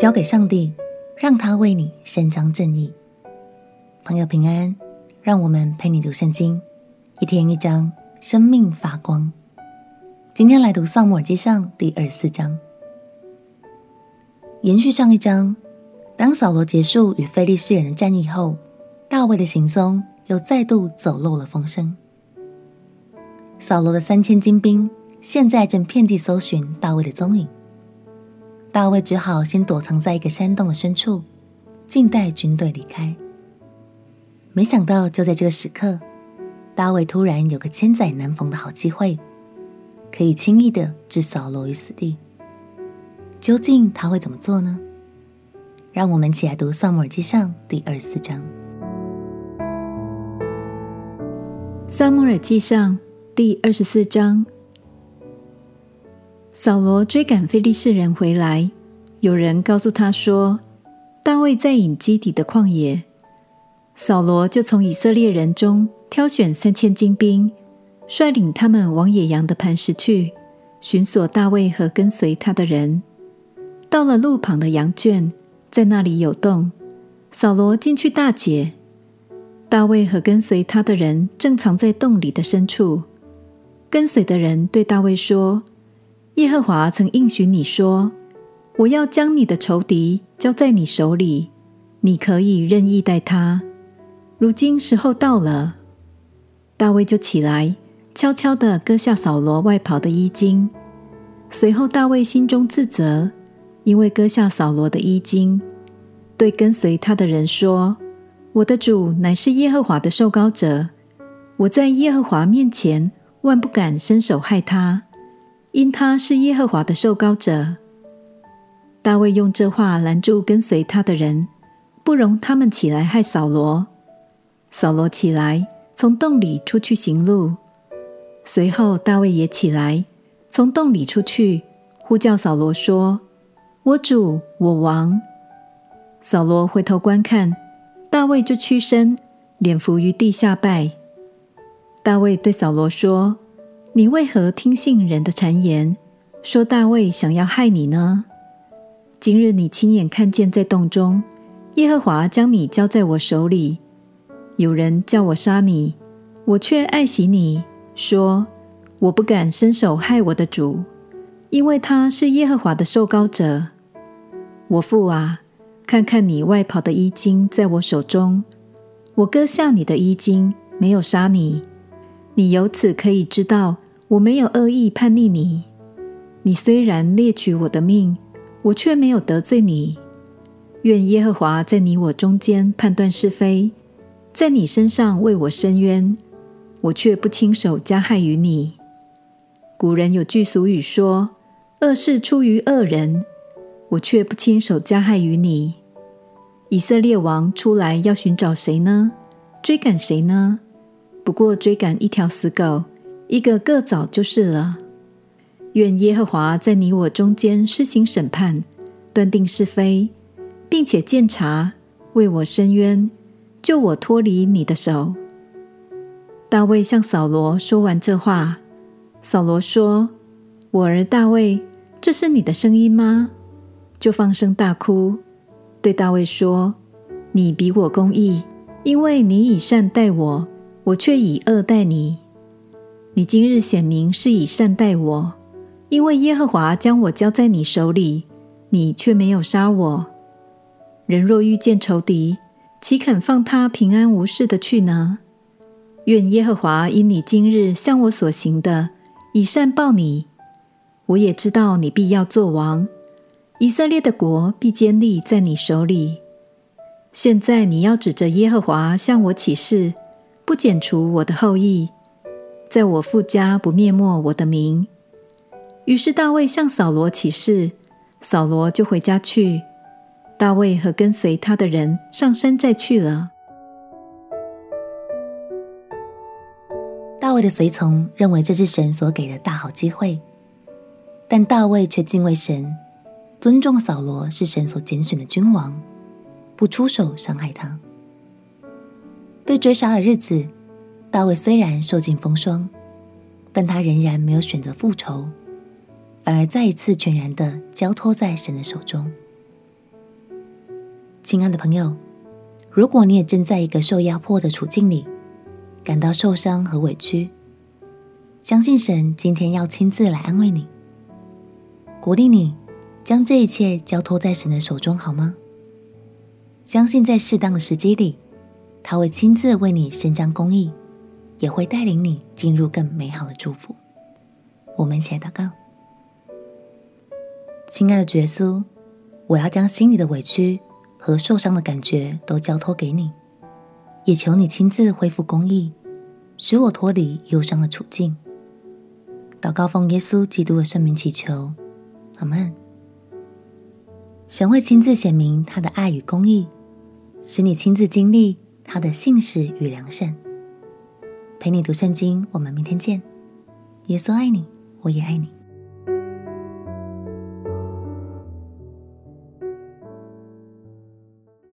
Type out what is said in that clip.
交给上帝，让他为你伸张正义。朋友平安，让我们陪你读圣经，一天一章，生命发光。今天来读《撒母耳记上》第二十四章，延续上一章。当扫罗结束与非利士人的战役后，大卫的行踪又再度走漏了风声。扫罗的三千精兵现在正遍地搜寻大卫的踪影，大卫只好先躲藏在一个山洞的深处，静待军队离开。没想到就在这个时刻，大卫突然有个千载难逢的好机会，可以轻易的置扫罗于死地。究竟他会怎么做呢？让我们一起来读《撒母耳记上》第二十四章。《撒母耳记上》第二十四章，扫罗追赶非利士人回来，有人告诉他说，大卫在隐基底的旷野。扫罗就从以色列人中挑选三千精兵，率领他们往野羊的磐石去，寻索大卫和跟随他的人。到了路旁的羊圈。在那里有洞，扫罗进去大解。大卫和跟随他的人正藏在洞里的深处。跟随的人对大卫说：“耶和华曾应许你说，我要将你的仇敌交在你手里，你可以任意待他。如今时候到了。”大卫就起来，悄悄地割下扫罗外袍的衣襟。随后，大卫心中自责。因为割下扫罗的衣襟，对跟随他的人说：“我的主乃是耶和华的受膏者，我在耶和华面前万不敢伸手害他，因他是耶和华的受膏者。”大卫用这话拦住跟随他的人，不容他们起来害扫罗。扫罗起来，从洞里出去行路。随后，大卫也起来，从洞里出去，呼叫扫罗说。我主，我王。扫罗回头观看，大卫就屈身，脸伏于地下拜。大卫对扫罗说：“你为何听信人的谗言，说大卫想要害你呢？今日你亲眼看见在洞中，耶和华将你交在我手里。有人叫我杀你，我却爱惜你，说我不敢伸手害我的主。”因为他是耶和华的受膏者，我父啊，看看你外袍的衣襟在我手中，我割下你的衣襟，没有杀你。你由此可以知道，我没有恶意叛逆你。你虽然猎取我的命，我却没有得罪你。愿耶和华在你我中间判断是非，在你身上为我伸冤，我却不亲手加害于你。古人有句俗语说。恶事出于恶人，我却不亲手加害于你。以色列王出来要寻找谁呢？追赶谁呢？不过追赶一条死狗，一个个早就是了。愿耶和华在你我中间施行审判，断定是非，并且鉴察，为我伸冤，救我脱离你的手。大卫向扫罗说完这话，扫罗说：“我儿大卫。”这是你的声音吗？就放声大哭，对大卫说：“你比我公义，因为你以善待我，我却以恶待你。你今日显明是以善待我，因为耶和华将我交在你手里，你却没有杀我。人若遇见仇敌，岂肯放他平安无事的去呢？愿耶和华因你今日向我所行的，以善报你。”我也知道你必要作王，以色列的国必坚立在你手里。现在你要指着耶和华向我起誓，不剪除我的后裔，在我父家不灭没我的名。于是大卫向扫罗起誓，扫罗就回家去。大卫和跟随他的人上山寨去了。大卫的随从认为这是神所给的大好机会。但大卫却敬畏神，尊重扫罗是神所拣选的君王，不出手伤害他。被追杀的日子，大卫虽然受尽风霜，但他仍然没有选择复仇，反而再一次全然的交托在神的手中。亲爱的朋友，如果你也正在一个受压迫的处境里，感到受伤和委屈，相信神今天要亲自来安慰你，鼓励你将这一切交托在神的手中，好吗？相信在适当的时机里，他会亲自为你伸张公义，也会带领你进入更美好的祝福。我们一起来祷告。亲爱的耶稣，我要将心里的委屈和受伤的感觉都交托给你，也求你亲自恢复公义，使我脱离忧伤的处境。祷告奉耶稣基督的圣名祈求，阿门。神会亲自显明他的爱与公义，使你亲自经历他的信实与良善。陪你读圣经，我们明天见。耶稣爱你，我也爱你。